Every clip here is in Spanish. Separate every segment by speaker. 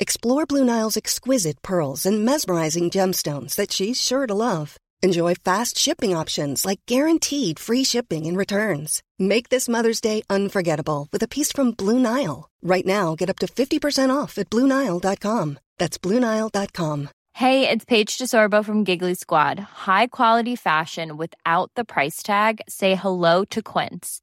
Speaker 1: Explore Blue Nile's exquisite pearls and mesmerizing gemstones that she's sure to love. Enjoy fast shipping options like guaranteed free shipping and returns. Make this Mother's Day unforgettable with a piece from Blue Nile. Right now, get up to 50% off at BlueNile.com. That's BlueNile.com.
Speaker 2: Hey, it's Paige DeSorbo from Giggly Squad. High quality fashion without the price tag? Say hello to Quince.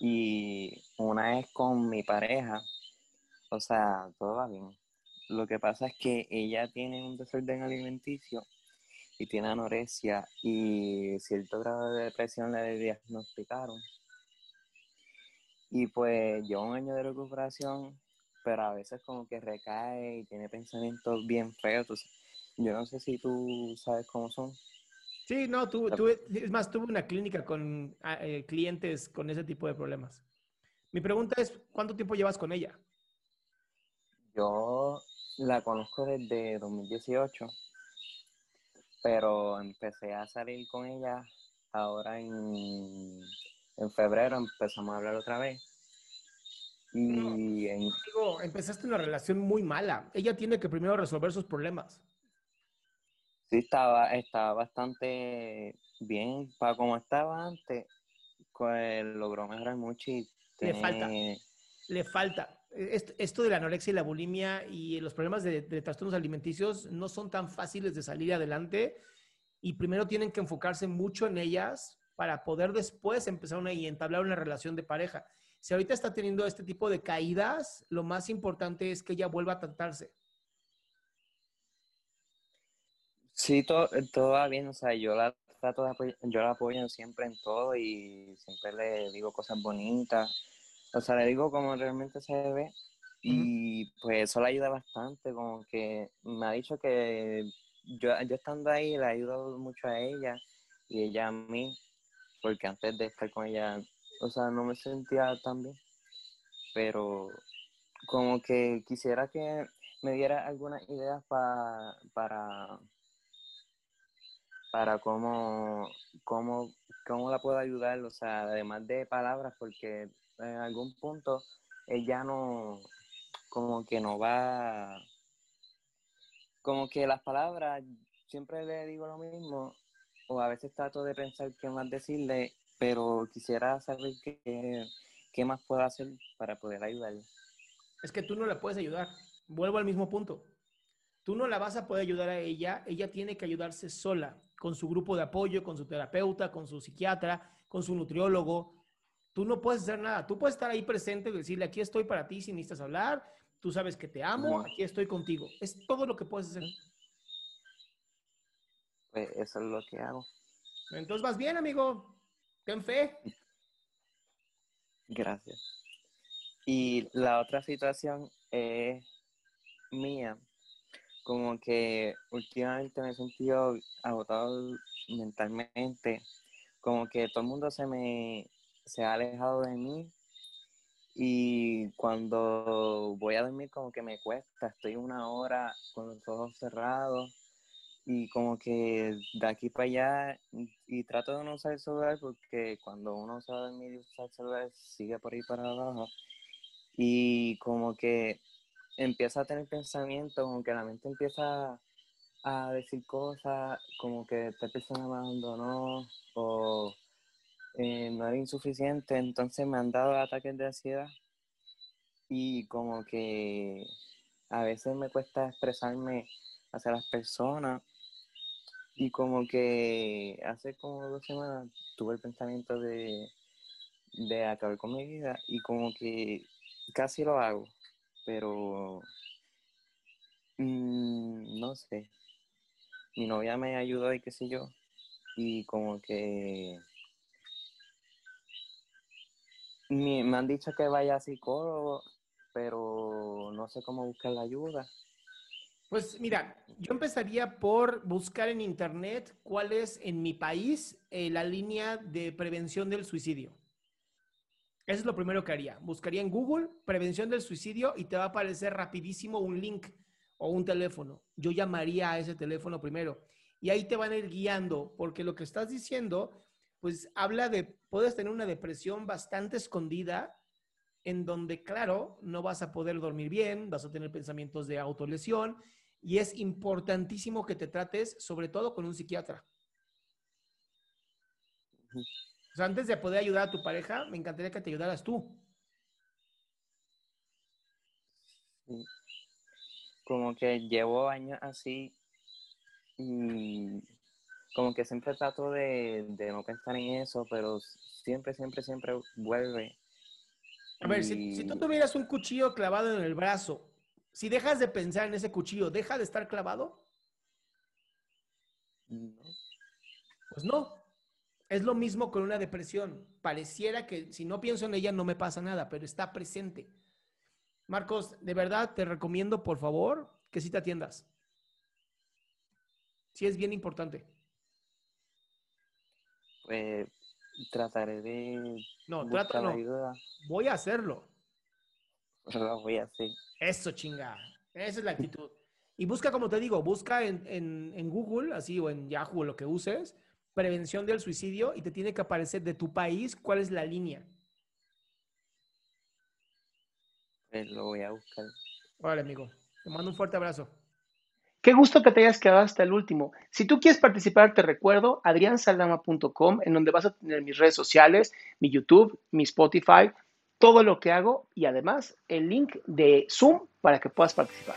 Speaker 3: Y una es con mi pareja. O sea, todo va bien. Lo que pasa es que ella tiene un desorden alimenticio y tiene anorexia y cierto grado de depresión le diagnosticaron. Y pues lleva un año de recuperación, pero a veces como que recae y tiene pensamientos bien feos. Yo no sé si tú sabes cómo son.
Speaker 4: Sí, no, tú, es más, tuve una clínica con ah, eh, clientes con ese tipo de problemas. Mi pregunta es, ¿cuánto tiempo llevas con ella?
Speaker 3: Yo la conozco desde 2018, pero empecé a salir con ella ahora en, en febrero, empezamos a hablar otra vez. Y en,
Speaker 4: Digo, empezaste una relación muy mala. Ella tiene que primero resolver sus problemas.
Speaker 3: Sí estaba, estaba bastante bien para como estaba antes, pues logró mejorar mucho y
Speaker 4: Le
Speaker 3: tiene-
Speaker 4: falta. Le falta. Est- Esto de la anorexia y la bulimia y los problemas de, de trastornos alimenticios no son tan fáciles de salir adelante y primero tienen que enfocarse mucho en ellas para poder después empezar una, y entablar una relación de pareja. Si ahorita está teniendo este tipo de caídas, lo más importante es que ella vuelva a tratarse.
Speaker 3: Sí, todo, todo va bien, o sea, yo la trato de apoyar, yo la apoyo siempre en todo y siempre le digo cosas bonitas, o sea, le digo como realmente se ve y pues eso le ayuda bastante, como que me ha dicho que yo, yo estando ahí le ayudo mucho a ella y ella a mí, porque antes de estar con ella, o sea, no me sentía tan bien, pero como que quisiera que me diera algunas ideas pa- para para cómo, cómo, cómo la puedo ayudar, o sea, además de palabras, porque en algún punto ella no, como que no va, como que las palabras, siempre le digo lo mismo, o a veces trato de pensar qué más decirle, pero quisiera saber qué, qué más puedo hacer para poder ayudarle.
Speaker 4: Es que tú no la puedes ayudar. Vuelvo al mismo punto. Tú no la vas a poder ayudar a ella. Ella tiene que ayudarse sola, con su grupo de apoyo, con su terapeuta, con su psiquiatra, con su nutriólogo. Tú no puedes hacer nada. Tú puedes estar ahí presente y decirle, aquí estoy para ti si necesitas hablar. Tú sabes que te amo, aquí estoy contigo. Es todo lo que puedes hacer.
Speaker 3: Pues eso es lo que hago.
Speaker 4: Entonces vas bien, amigo. Ten fe.
Speaker 3: Gracias. Y la otra situación es mía. Como que últimamente me he sentido agotado mentalmente. Como que todo el mundo se me se ha alejado de mí. Y cuando voy a dormir como que me cuesta, estoy una hora con los ojos cerrados y como que de aquí para allá y, trato de no usar el celular porque cuando uno se va a dormir y usa el celular sigue por ahí para abajo y como que empieza a tener pensamientos, como que la mente empieza a decir cosas como que esta persona me abandonó o eh, no era insuficiente, entonces me han dado ataques de ansiedad y como que a veces me cuesta expresarme hacia las personas y como que hace como dos semanas tuve el pensamiento de, de acabar con mi vida y como que casi lo hago, pero mm, no sé. Mi novia me ayudó y qué sé yo, y como que me, han dicho que vaya a psicólogo, pero no sé cómo buscar la ayuda.
Speaker 4: Pues mira, yo empezaría por buscar en internet cuál es en mi país eh, la línea de prevención del suicidio. Eso es lo primero que haría. Buscaría en Google prevención del suicidio y te va a aparecer rapidísimo un link o un teléfono. Yo llamaría a ese teléfono primero y ahí te van a ir guiando porque lo que estás diciendo pues habla de, puedes tener una depresión bastante escondida, en donde, claro, no vas a poder dormir bien, vas a tener pensamientos de autolesión, y es importantísimo que te trates, sobre todo con un psiquiatra. O sea, antes de poder ayudar a tu pareja, me encantaría que te ayudaras tú.
Speaker 3: Como que llevo años así y como que siempre trato de, no pensar en eso, pero siempre, siempre, siempre vuelve.
Speaker 4: A ver, si, tú tuvieras un cuchillo clavado en el brazo, si dejas de pensar en ese cuchillo, ¿deja de estar clavado? No. Pues no. Es lo mismo con una depresión. Pareciera que si no pienso en ella no me pasa nada, pero está presente. Marcos, de verdad te recomiendo, por favor, que sí te atiendas. Sí es bien importante.
Speaker 3: Pues trataré de.
Speaker 4: No, trata no. Voy a hacerlo.
Speaker 3: Lo voy a hacer.
Speaker 4: Eso, chinga. Esa es la actitud. Y busca, como te digo, busca en, en, Google, así, o en Yahoo, o lo que uses, prevención del suicidio, y te tiene que aparecer de tu país cuál es la línea.
Speaker 3: Pues lo voy a buscar.
Speaker 4: Vale, amigo. Te mando un fuerte abrazo.
Speaker 5: Qué gusto que te hayas quedado hasta el último. Si tú quieres participar, te recuerdo adriansaldama.com, en donde vas a tener mis redes sociales, mi YouTube, mi Spotify, todo lo que hago y además el link de Zoom para que puedas participar.